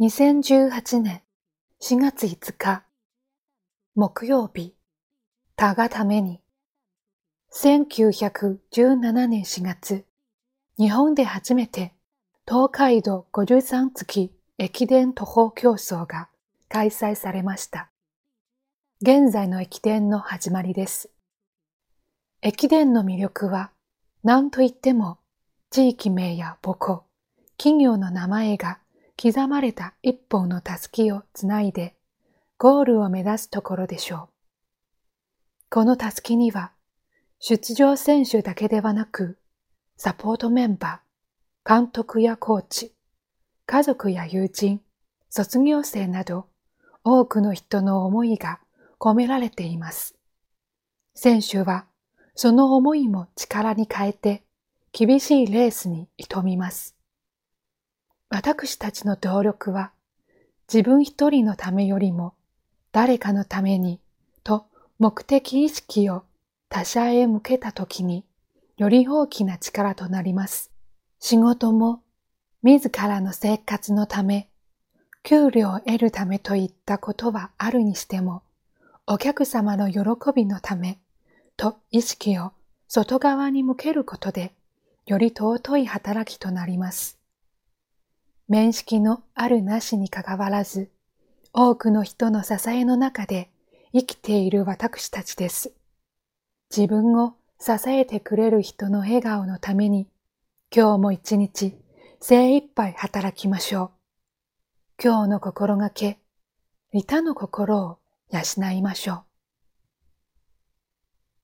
2018年4月5日木曜日他がために1917年4月日本で初めて東海道53月駅伝徒歩競争が開催されました。現在の駅伝の始まりです。駅伝の魅力は何と言っても地域名や母校、企業の名前が刻まれた一本のたすきをつないでゴールを目指すところでしょう。このたすきには出場選手だけではなくサポートメンバー、監督やコーチ、家族や友人、卒業生など多くの人の思いが込められています。選手はその思いも力に変えて厳しいレースに挑みます。私たちの動力は自分一人のためよりも誰かのためにと目的意識を他者へ向けたときにより大きな力となります。仕事も自らの生活のため、給料を得るためといったことはあるにしても、お客様の喜びのためと意識を外側に向けることで、より尊い働きとなります。面識のあるなしにかかわらず、多くの人の支えの中で生きている私たちです。自分を支えてくれる人の笑顔のために、今日も一日精一杯働きましょう。今日の心がけ、利他の心を養いましょう。